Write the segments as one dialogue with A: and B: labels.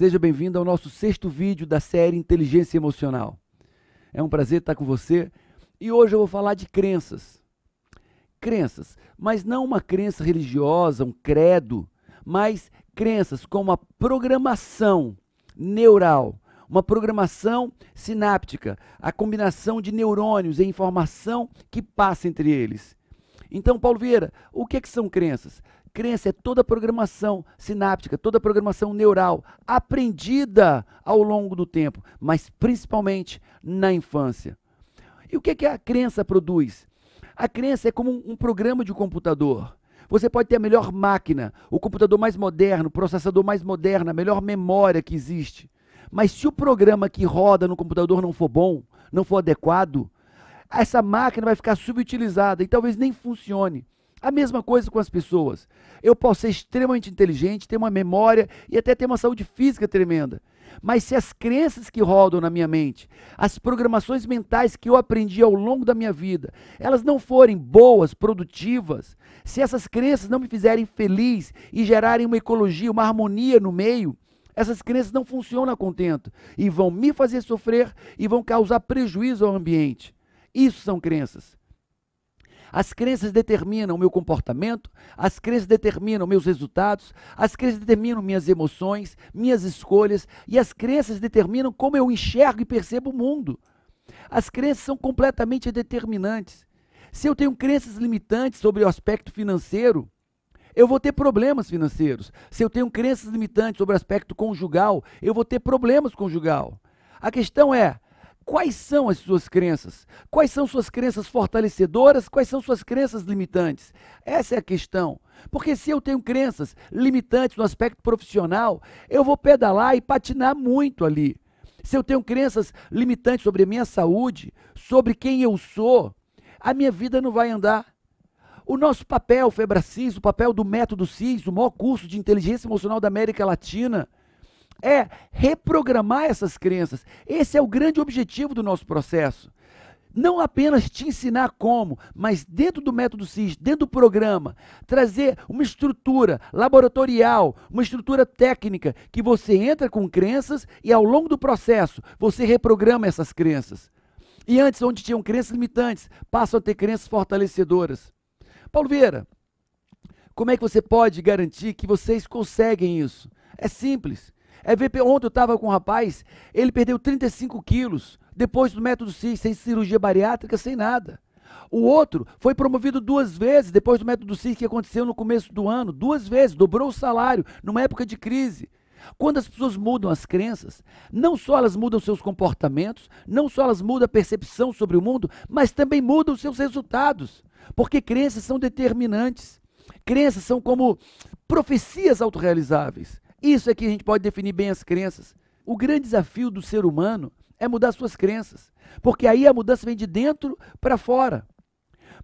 A: Seja bem-vindo ao nosso sexto vídeo da série Inteligência Emocional. É um prazer estar com você e hoje eu vou falar de crenças. Crenças, mas não uma crença religiosa, um credo, mas crenças como a programação neural, uma programação sináptica, a combinação de neurônios e informação que passa entre eles. Então, Paulo Vieira, o que, é que são crenças? Crença é toda a programação sináptica, toda a programação neural aprendida ao longo do tempo, mas principalmente na infância. E o que, é que a crença produz? A crença é como um, programa de computador. Você pode ter a melhor máquina, o computador mais moderno, o processador mais moderno, a melhor memória que existe. Mas se o programa que roda no computador não for bom, não for adequado, essa máquina vai ficar subutilizada e talvez nem funcione. A mesma coisa com as pessoas. Eu posso ser extremamente inteligente, ter uma memória e até ter uma saúde física tremenda. Mas se as crenças que rodam na minha mente, as programações mentais que eu aprendi ao longo da minha vida, elas não forem boas, produtivas, se essas crenças não me fizerem feliz e gerarem uma ecologia, uma harmonia no meio, essas crenças não funcionam a contento e vão me fazer sofrer e vão causar prejuízo ao ambiente. Isso são crenças. As crenças determinam o meu comportamento, as crenças determinam meus resultados, as crenças determinam minhas emoções, minhas escolhas, e as crenças determinam como eu enxergo e percebo o mundo. As crenças são completamente determinantes. Se eu tenho crenças limitantes sobre o aspecto financeiro, eu vou ter problemas financeiros. Se eu tenho crenças limitantes sobre o aspecto conjugal, eu vou ter problemas conjugal. A questão é, Quais são as suas crenças? Quais são suas crenças fortalecedoras? Quais são suas crenças limitantes? Essa é a questão. Porque se eu tenho crenças limitantes no aspecto profissional, eu vou pedalar e patinar muito ali. Se eu tenho crenças limitantes sobre a minha saúde, sobre quem eu sou, a minha vida não vai andar. O nosso papel, Febracis, o papel do Método CIS, o maior curso de inteligência emocional da América Latina, é reprogramar essas crenças. Esse é o grande objetivo do nosso processo. Não apenas te ensinar como, mas dentro do método CIS, dentro do programa, trazer uma estrutura laboratorial, uma estrutura técnica, que você entra com crenças e ao longo do processo você reprograma essas crenças. E antes, onde tinham crenças limitantes, passam a ter crenças fortalecedoras. Paulo Vieira, como é que você pode garantir que vocês conseguem isso? É simples. É ver, ontem eu estava com um rapaz, ele perdeu 35 quilos, depois do método CIS, sem cirurgia bariátrica, sem nada. O outro foi promovido duas vezes depois do método CIS que aconteceu no começo do ano, duas vezes, dobrou o salário numa época de crise. Quando as pessoas mudam as crenças, não só elas mudam seus comportamentos, não só elas mudam a percepção sobre o mundo, mas também mudam seus resultados. Porque crenças são determinantes. Crenças são como profecias autorrealizáveis. Isso é que a gente pode definir bem as crenças. O grande desafio do ser humano é mudar suas crenças, porque aí a mudança vem de dentro para fora.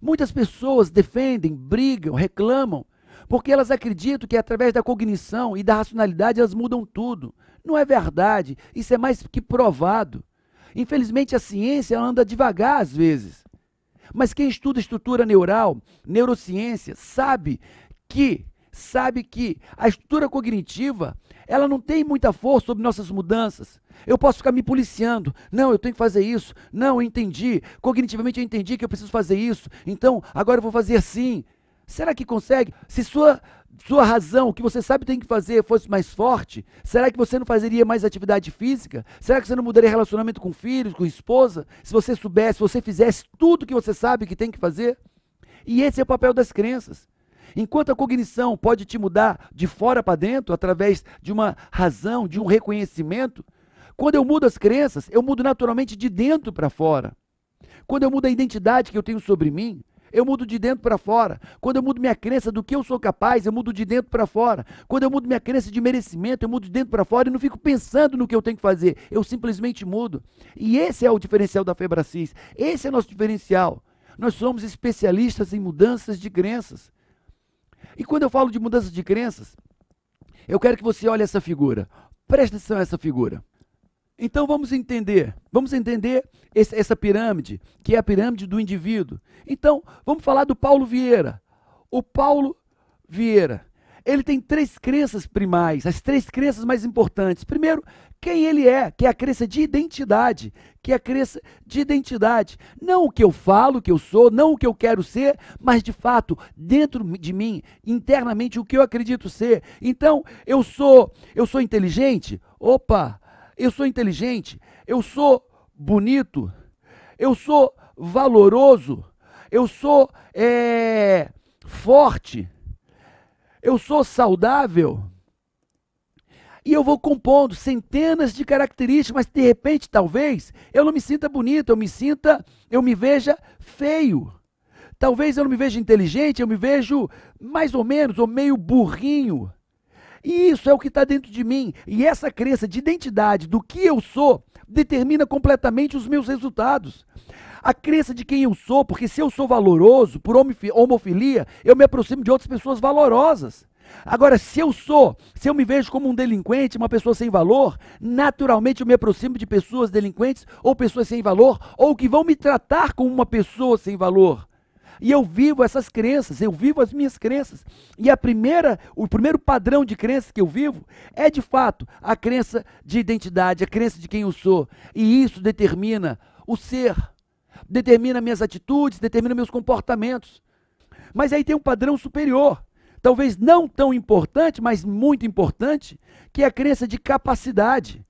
A: Muitas pessoas defendem, brigam, reclamam, porque elas acreditam que através da cognição e da racionalidade elas mudam tudo. Não é verdade, isso é mais que provado. Infelizmente a ciência anda devagar às vezes. Mas quem estuda estrutura neural, neurociência, sabe que sabe que a estrutura cognitiva, ela não tem muita força sobre nossas mudanças. Eu posso ficar me policiando. Não, eu tenho que fazer isso. Não, eu entendi. Cognitivamente eu entendi que eu preciso fazer isso. Então, agora eu vou fazer assim. Será que consegue? Se sua sua razão, o que você sabe tem que fazer, fosse mais forte, será que você não fazeria mais atividade física? Será que você não mudaria relacionamento com filhos, com esposa? Se você soubesse, se você fizesse tudo que você sabe que tem que fazer? E esse é o papel das crenças. Enquanto a cognição pode te mudar de fora para dentro, através de uma razão, de um reconhecimento, quando eu mudo as crenças, eu mudo naturalmente de dentro para fora. Quando eu mudo a identidade que eu tenho sobre mim, eu mudo de dentro para fora. Quando eu mudo minha crença do que eu sou capaz, eu mudo de dentro para fora. Quando eu mudo minha crença de merecimento, eu mudo de dentro para fora e não fico pensando no que eu tenho que fazer. Eu simplesmente mudo. E esse é o diferencial da Febracis. Esse é nosso diferencial. Nós somos especialistas em mudanças de crenças. E quando eu falo de mudança de crenças, eu quero que você olhe essa figura. Preste atenção a essa figura. Então vamos entender, vamos entender esse, essa pirâmide, que é a pirâmide do indivíduo. Então, vamos falar do Paulo Vieira. O Paulo Vieira ele tem três crenças primais, as três crenças mais importantes. Primeiro, quem ele é, que é a crença de identidade, que é a crença de identidade. Não o que eu falo que eu sou, não o que eu quero ser, mas de fato, dentro de mim, internamente, o que eu acredito ser. Então, eu sou, eu sou inteligente? Opa, eu sou inteligente, eu sou bonito, eu sou valoroso, eu sou é, forte, eu sou saudável. E eu vou compondo centenas de características, mas de repente, talvez, eu não me sinta bonito, eu me sinta, eu me veja feio. Talvez eu não me veja inteligente, eu me vejo mais ou menos, ou meio burrinho. E isso é o que está dentro de mim. E essa crença de identidade do que eu sou determina completamente os meus resultados. A crença de quem eu sou, porque se eu sou valoroso por homofilia, eu me aproximo de outras pessoas valorosas. Agora, se eu sou, se eu me vejo como um delinquente, uma pessoa sem valor, naturalmente eu me aproximo de pessoas delinquentes ou pessoas sem valor, ou que vão me tratar como uma pessoa sem valor. E eu vivo essas crenças, eu vivo as minhas crenças. E a primeira, o primeiro padrão de crença que eu vivo é de fato a crença de identidade, a crença de quem eu sou. E isso determina o ser, determina minhas atitudes, determina meus comportamentos. Mas aí tem um padrão superior, talvez não tão importante, mas muito importante, que é a crença de capacidade.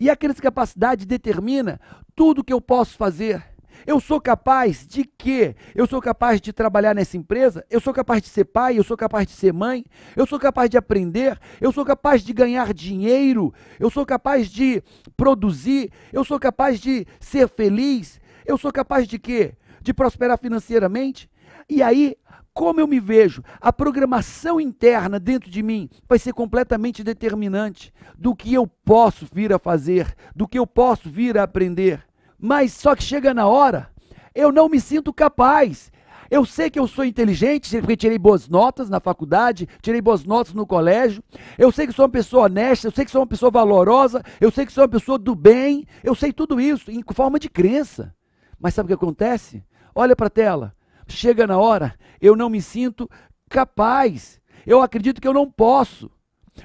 A: E a crença de capacidade determina tudo que eu posso fazer eu sou capaz de quê? Eu sou capaz de trabalhar nessa empresa? Eu sou capaz de ser pai? Eu sou capaz de ser mãe? Eu sou capaz de aprender? Eu sou capaz de ganhar dinheiro? Eu sou capaz de produzir? Eu sou capaz de ser feliz? Eu sou capaz de quê? De prosperar financeiramente? E aí, como eu me vejo, a programação interna dentro de mim vai ser completamente determinante do que eu posso vir a fazer, do que eu posso vir a aprender. Mas só que chega na hora, eu não me sinto capaz. Eu sei que eu sou inteligente, porque tirei boas notas na faculdade, tirei boas notas no colégio. Eu sei que sou uma pessoa honesta, eu sei que sou uma pessoa valorosa, eu sei que sou uma pessoa do bem. Eu sei tudo isso em forma de crença. Mas sabe o que acontece? Olha para a tela. Chega na hora, eu não me sinto capaz. Eu acredito que eu não posso.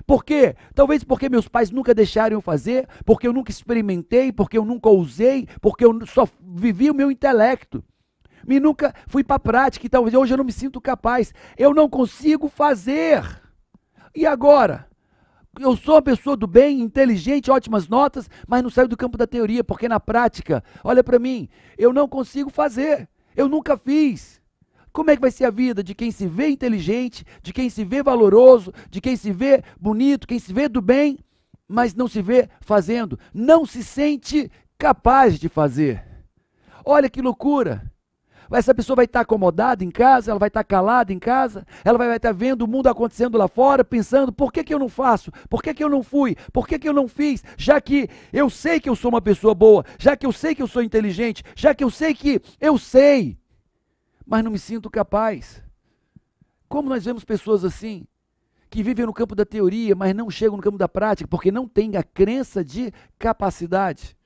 A: Por quê? Talvez porque meus pais nunca deixaram eu fazer, porque eu nunca experimentei, porque eu nunca usei, porque eu só vivi o meu intelecto. E nunca fui para a prática e talvez hoje eu não me sinto capaz. Eu não consigo fazer. E agora? Eu sou uma pessoa do bem, inteligente, ótimas notas, mas não saio do campo da teoria, porque na prática, olha para mim, eu não consigo fazer. Eu nunca fiz. Como é que vai ser a vida de quem se vê inteligente, de quem se vê valoroso, de quem se vê bonito, quem se vê do bem, mas não se vê fazendo, não se sente capaz de fazer? Olha que loucura! Essa pessoa vai estar acomodada em casa, ela vai estar calada em casa, ela vai estar vendo o mundo acontecendo lá fora, pensando: por que, que eu não faço? Por que, que eu não fui? Por que, que eu não fiz? Já que eu sei que eu sou uma pessoa boa, já que eu sei que eu sou inteligente, já que eu sei que eu sei mas não me sinto capaz. Como nós vemos pessoas assim, que vivem no campo da teoria, mas não chegam no campo da prática, porque não têm a crença de capacidade.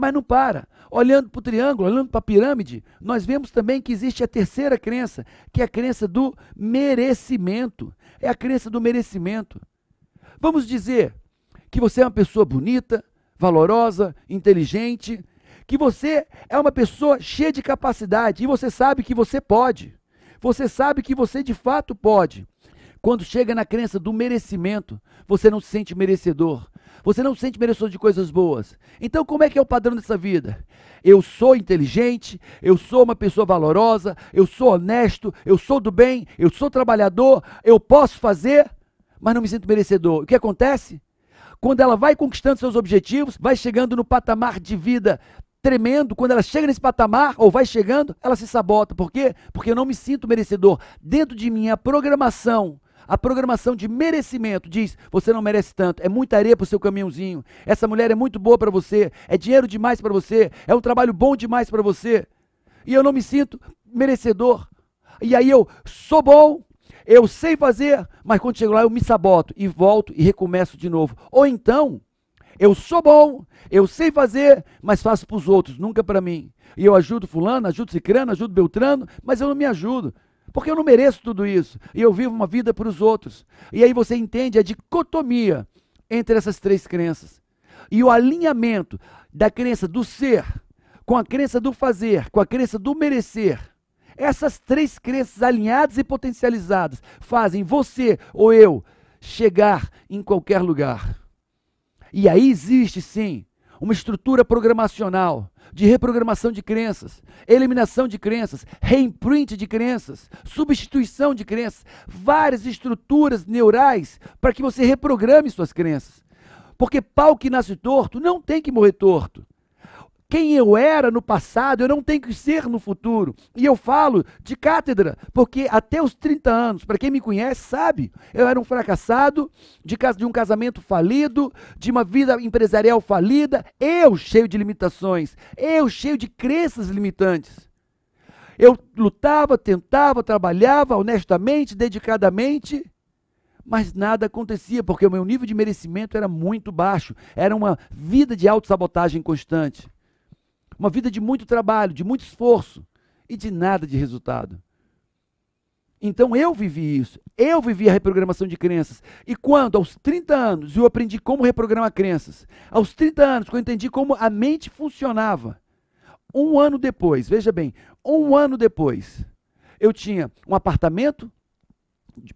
A: Mas não para. Olhando para o triângulo, olhando para a pirâmide, nós vemos também que existe a terceira crença, que é a crença do merecimento. É a crença do merecimento. Vamos dizer que você é uma pessoa bonita, valorosa, inteligente, que você é uma pessoa cheia de capacidade e você sabe que você pode. Você sabe que você de fato pode. Quando chega na crença do merecimento, você não se sente merecedor. Você não se sente merecedor de coisas boas. Então, como é que é o padrão dessa vida? Eu sou inteligente, eu sou uma pessoa valorosa, eu sou honesto, eu sou do bem, eu sou trabalhador, eu posso fazer, mas não me sinto merecedor. O que acontece? Quando ela vai conquistando seus objetivos, vai chegando no patamar de vida tremendo, quando ela chega nesse patamar, ou vai chegando, ela se sabota. Por quê? Porque eu não me sinto merecedor. Dentro de mim, a programação, a programação de merecimento diz: você não merece tanto, é muita areia para o seu caminhãozinho. Essa mulher é muito boa para você, é dinheiro demais para você, é um trabalho bom demais para você. E eu não me sinto merecedor. E aí eu sou bom, eu sei fazer, mas quando chego lá eu me saboto e volto e recomeço de novo. Ou então, eu sou bom, eu sei fazer, mas faço para os outros, nunca para mim. E eu ajudo fulano, ajudo cicrano, ajudo beltrano, mas eu não me ajudo. Porque eu não mereço tudo isso. E eu vivo uma vida para os outros. E aí você entende a dicotomia entre essas três crenças. E o alinhamento da crença do ser com a crença do fazer, com a crença do merecer. Essas três crenças alinhadas e potencializadas fazem você ou eu chegar em qualquer lugar. E aí existe sim uma estrutura programacional de reprogramação de crenças, eliminação de crenças, reimprint de crenças, substituição de crenças, várias estruturas neurais para que você reprograme suas crenças. Porque pau que nasce torto não tem que morrer torto. Quem eu era no passado, eu não tenho que ser no futuro. E eu falo de cátedra, porque até os 30 anos, para quem me conhece, sabe, eu era um fracassado, de, de um casamento falido, de uma vida empresarial falida, eu cheio de limitações, eu cheio de crenças limitantes. Eu lutava, tentava, trabalhava honestamente, dedicadamente, mas nada acontecia, porque o meu nível de merecimento era muito baixo. Era uma vida de autossabotagem constante. Uma vida de muito trabalho, de muito esforço e de nada de resultado. Então eu vivi isso. Eu vivi a reprogramação de crenças. E quando, aos 30 anos, eu aprendi como reprogramar crenças, aos 30 anos, quando eu entendi como a mente funcionava, um ano depois, veja bem, um ano depois, eu tinha um apartamento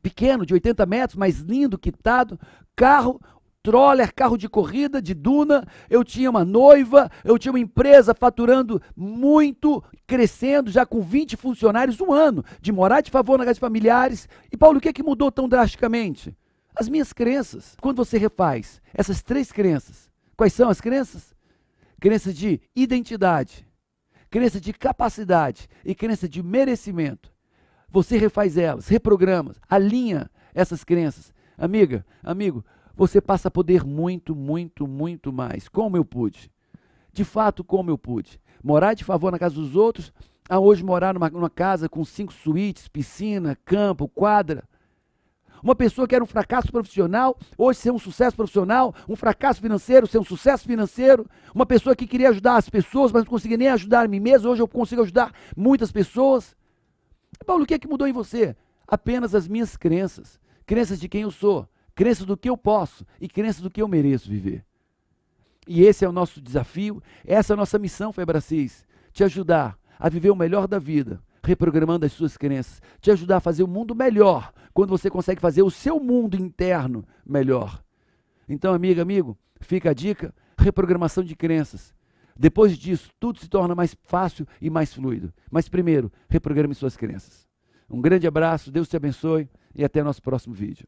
A: pequeno, de 80 metros, mais lindo, quitado, carro, troller, carro de corrida, de duna, eu tinha uma noiva, eu tinha uma empresa faturando muito, crescendo, já com 20 funcionários, um ano, de morar de favor na casa de familiares. E Paulo, o que é que mudou tão drasticamente? As minhas crenças. Quando você refaz essas três crenças, quais são as crenças? Crença de identidade, crença de capacidade e crença de merecimento. Você refaz elas, reprograma, alinha essas crenças. Amiga, amigo, você passa a poder muito, muito, muito mais. Como eu pude? De fato, como eu pude? Morar de favor na casa dos outros, a hoje morar numa, numa casa com cinco suítes, piscina, campo, quadra. Uma pessoa que era um fracasso profissional, hoje ser um sucesso profissional, um fracasso financeiro, ser um sucesso financeiro. Uma pessoa que queria ajudar as pessoas, mas não conseguia nem ajudar a mim mesmo, hoje eu consigo ajudar muitas pessoas. Paulo, o que é que mudou em você? Apenas as minhas crenças, crenças de quem eu sou, crença do que eu posso e crença do que eu mereço viver. E esse é o nosso desafio, essa é a nossa missão, Febracis, te ajudar a viver o melhor da vida, reprogramando as suas crenças, te ajudar a fazer o mundo melhor, quando você consegue fazer o seu mundo interno melhor. Então, amiga, amigo, fica a dica, reprogramação de crenças. Depois disso, tudo se torna mais fácil e mais fluido. Mas primeiro, reprograme suas crenças. Um grande abraço, Deus te abençoe e até nosso próximo vídeo.